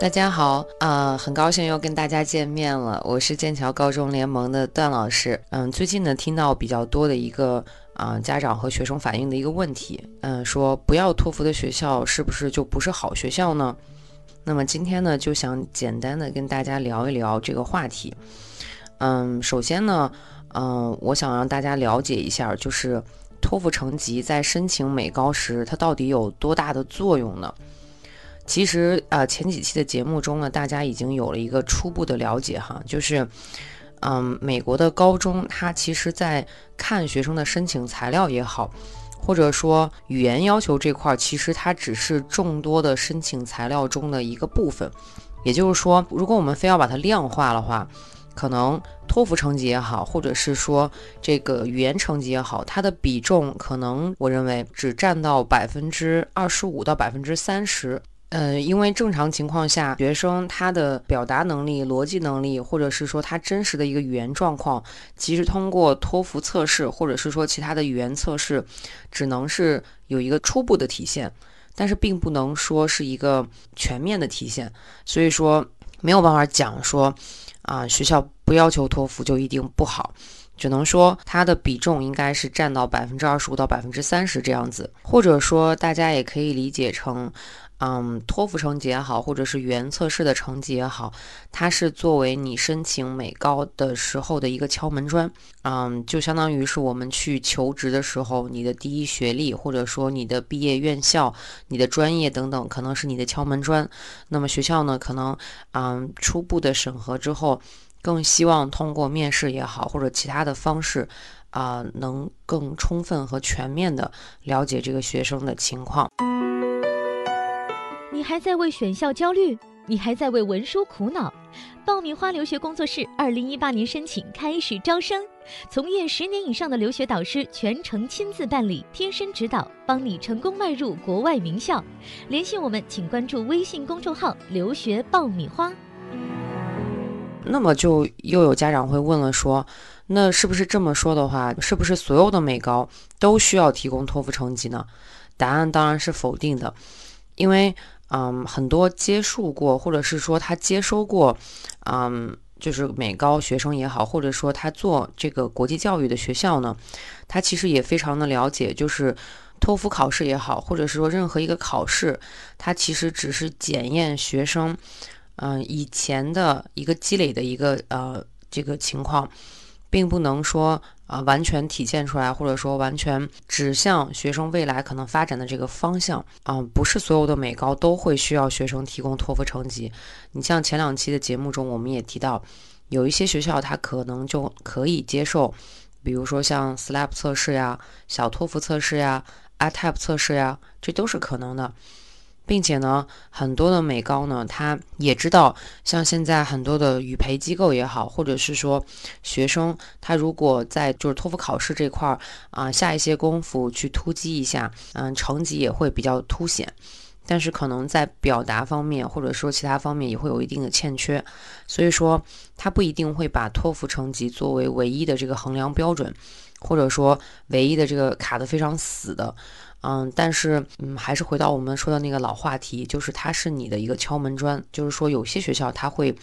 大家好，啊，很高兴又跟大家见面了。我是剑桥高中联盟的段老师。嗯，最近呢，听到比较多的一个啊家长和学生反映的一个问题，嗯，说不要托福的学校是不是就不是好学校呢？那么今天呢，就想简单的跟大家聊一聊这个话题。嗯，首先呢，嗯，我想让大家了解一下，就是托福成绩在申请美高时，它到底有多大的作用呢？其实啊，前几期的节目中呢，大家已经有了一个初步的了解哈，就是，嗯，美国的高中它其实在看学生的申请材料也好，或者说语言要求这块，其实它只是众多的申请材料中的一个部分。也就是说，如果我们非要把它量化的话，可能托福成绩也好，或者是说这个语言成绩也好，它的比重可能我认为只占到百分之二十五到百分之三十。呃，因为正常情况下，学生他的表达能力、逻辑能力，或者是说他真实的一个语言状况，其实通过托福测试，或者是说其他的语言测试，只能是有一个初步的体现，但是并不能说是一个全面的体现。所以说没有办法讲说，啊，学校不要求托福就一定不好，只能说它的比重应该是占到百分之二十五到百分之三十这样子，或者说大家也可以理解成。嗯，托福成绩也好，或者是语言测试的成绩也好，它是作为你申请美高的时候的一个敲门砖。嗯，就相当于是我们去求职的时候，你的第一学历，或者说你的毕业院校、你的专业等等，可能是你的敲门砖。那么学校呢，可能嗯初步的审核之后，更希望通过面试也好，或者其他的方式，啊，能更充分和全面的了解这个学生的情况。还在为选校焦虑？你还在为文书苦恼？爆米花留学工作室二零一八年申请开始招生，从业十年以上的留学导师全程亲自办理，贴身指导，帮你成功迈入国外名校。联系我们，请关注微信公众号“留学爆米花”。那么就又有家长会问了，说，那是不是这么说的话，是不是所有的美高都需要提供托福成绩呢？答案当然是否定的，因为。嗯，很多接触过，或者是说他接收过，嗯，就是美高学生也好，或者说他做这个国际教育的学校呢，他其实也非常的了解，就是托福考试也好，或者是说任何一个考试，它其实只是检验学生，嗯，以前的一个积累的一个呃这个情况，并不能说。啊，完全体现出来，或者说完全指向学生未来可能发展的这个方向啊，不是所有的美高都会需要学生提供托福成绩。你像前两期的节目中，我们也提到，有一些学校它可能就可以接受，比如说像 SLAP 测试呀、小托福测试呀、ITAP 测试呀，这都是可能的。并且呢，很多的美高呢，他也知道，像现在很多的语培机构也好，或者是说学生，他如果在就是托福考试这块儿啊下一些功夫去突击一下，嗯，成绩也会比较凸显。但是可能在表达方面，或者说其他方面也会有一定的欠缺，所以说他不一定会把托福成绩作为唯一的这个衡量标准，或者说唯一的这个卡的非常死的。嗯，但是嗯，还是回到我们说的那个老话题，就是它是你的一个敲门砖。就是说，有些学校他会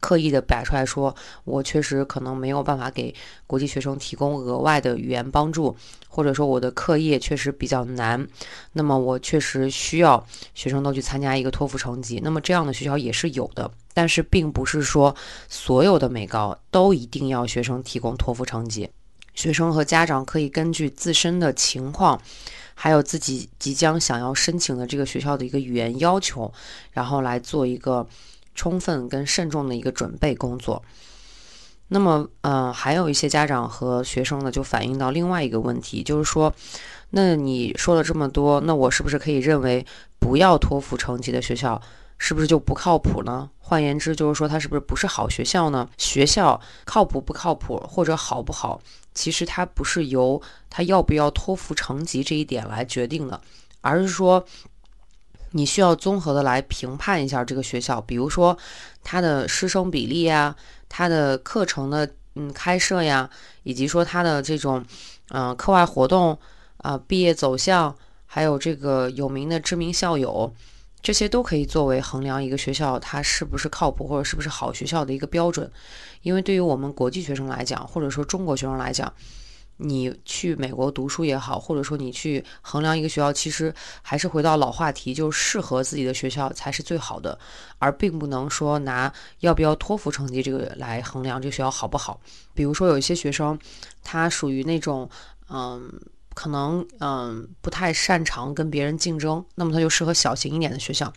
刻意的摆出来说，我确实可能没有办法给国际学生提供额外的语言帮助，或者说我的课业确实比较难，那么我确实需要学生都去参加一个托福成绩。那么这样的学校也是有的，但是并不是说所有的美高都一定要学生提供托福成绩，学生和家长可以根据自身的情况。还有自己即将想要申请的这个学校的一个语言要求，然后来做一个充分跟慎重的一个准备工作。那么，呃，还有一些家长和学生呢，就反映到另外一个问题，就是说，那你说了这么多，那我是不是可以认为不要托福成绩的学校？是不是就不靠谱呢？换言之，就是说它是不是不是好学校呢？学校靠谱不靠谱，或者好不好，其实它不是由它要不要托福成绩这一点来决定的，而是说你需要综合的来评判一下这个学校，比如说它的师生比例呀，它的课程的嗯开设呀，以及说它的这种嗯课外活动啊，毕业走向，还有这个有名的知名校友。这些都可以作为衡量一个学校它是不是靠谱或者是不是好学校的一个标准。因为对于我们国际学生来讲，或者说中国学生来讲，你去美国读书也好，或者说你去衡量一个学校，其实还是回到老话题，就是适合自己的学校才是最好的，而并不能说拿要不要托福成绩这个来衡量这个学校好不好。比如说有一些学生，他属于那种，嗯。可能嗯不太擅长跟别人竞争，那么他就适合小型一点的学校。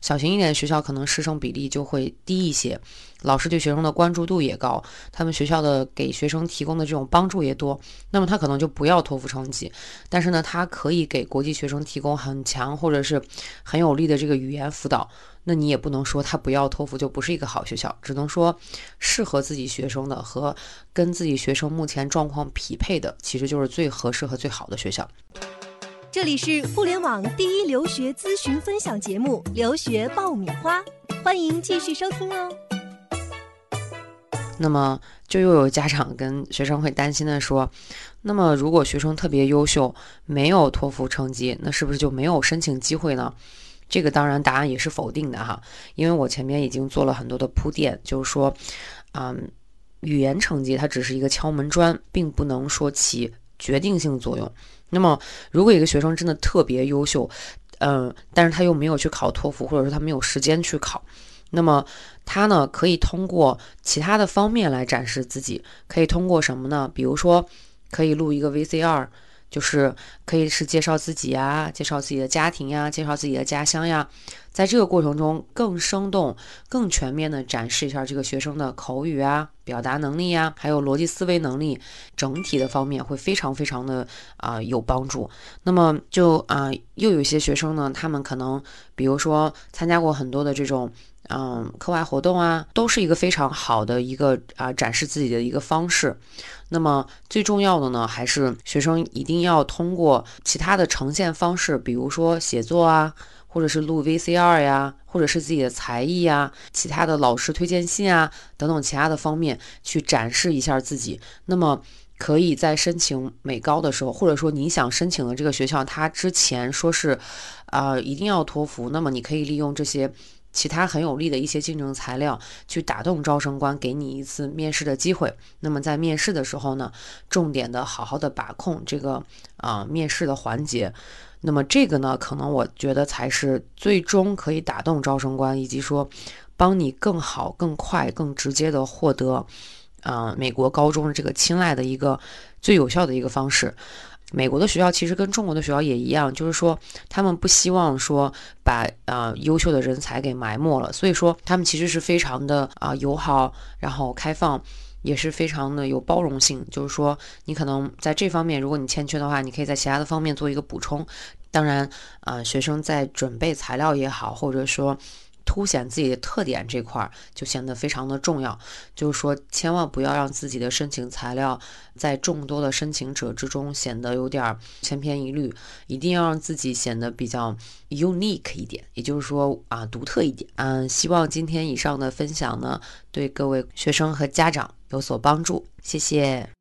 小型一点的学校可能师生比例就会低一些，老师对学生的关注度也高，他们学校的给学生提供的这种帮助也多。那么他可能就不要托福成绩，但是呢，他可以给国际学生提供很强或者是很有力的这个语言辅导。那你也不能说他不要托福就不是一个好学校，只能说适合自己学生的和跟自己学生目前状况匹配的，其实就是最合适和最好的学校。这里是互联网第一留学咨询分享节目《留学爆米花》，欢迎继续收听哦。那么，就又有家长跟学生会担心的说，那么如果学生特别优秀，没有托福成绩，那是不是就没有申请机会呢？这个当然答案也是否定的哈，因为我前面已经做了很多的铺垫，就是说，嗯，语言成绩它只是一个敲门砖，并不能说起决定性作用。那么，如果一个学生真的特别优秀，嗯，但是他又没有去考托福，或者说他没有时间去考，那么他呢可以通过其他的方面来展示自己，可以通过什么呢？比如说，可以录一个 VCR。就是可以是介绍自己呀，介绍自己的家庭呀，介绍自己的家乡呀，在这个过程中更生动、更全面的展示一下这个学生的口语啊、表达能力呀，还有逻辑思维能力，整体的方面会非常非常的啊有帮助。那么就啊，又有一些学生呢，他们可能比如说参加过很多的这种。嗯，课外活动啊，都是一个非常好的一个啊展示自己的一个方式。那么最重要的呢，还是学生一定要通过其他的呈现方式，比如说写作啊，或者是录 VCR 呀，或者是自己的才艺呀，其他的老师推荐信啊等等其他的方面去展示一下自己。那么可以在申请美高的时候，或者说你想申请的这个学校，他之前说是啊一定要托福，那么你可以利用这些。其他很有利的一些竞争材料，去打动招生官，给你一次面试的机会。那么在面试的时候呢，重点的好好的把控这个啊面试的环节。那么这个呢，可能我觉得才是最终可以打动招生官，以及说帮你更好、更快、更直接的获得啊美国高中的这个青睐的一个最有效的一个方式。美国的学校其实跟中国的学校也一样，就是说他们不希望说把呃优秀的人才给埋没了，所以说他们其实是非常的啊友好，然后开放，也是非常的有包容性。就是说你可能在这方面如果你欠缺的话，你可以在其他的方面做一个补充。当然，啊学生在准备材料也好，或者说。凸显自己的特点这块儿就显得非常的重要，就是说千万不要让自己的申请材料在众多的申请者之中显得有点千篇一律，一定要让自己显得比较 unique 一点，也就是说啊独特一点。嗯，希望今天以上的分享呢对各位学生和家长有所帮助，谢谢。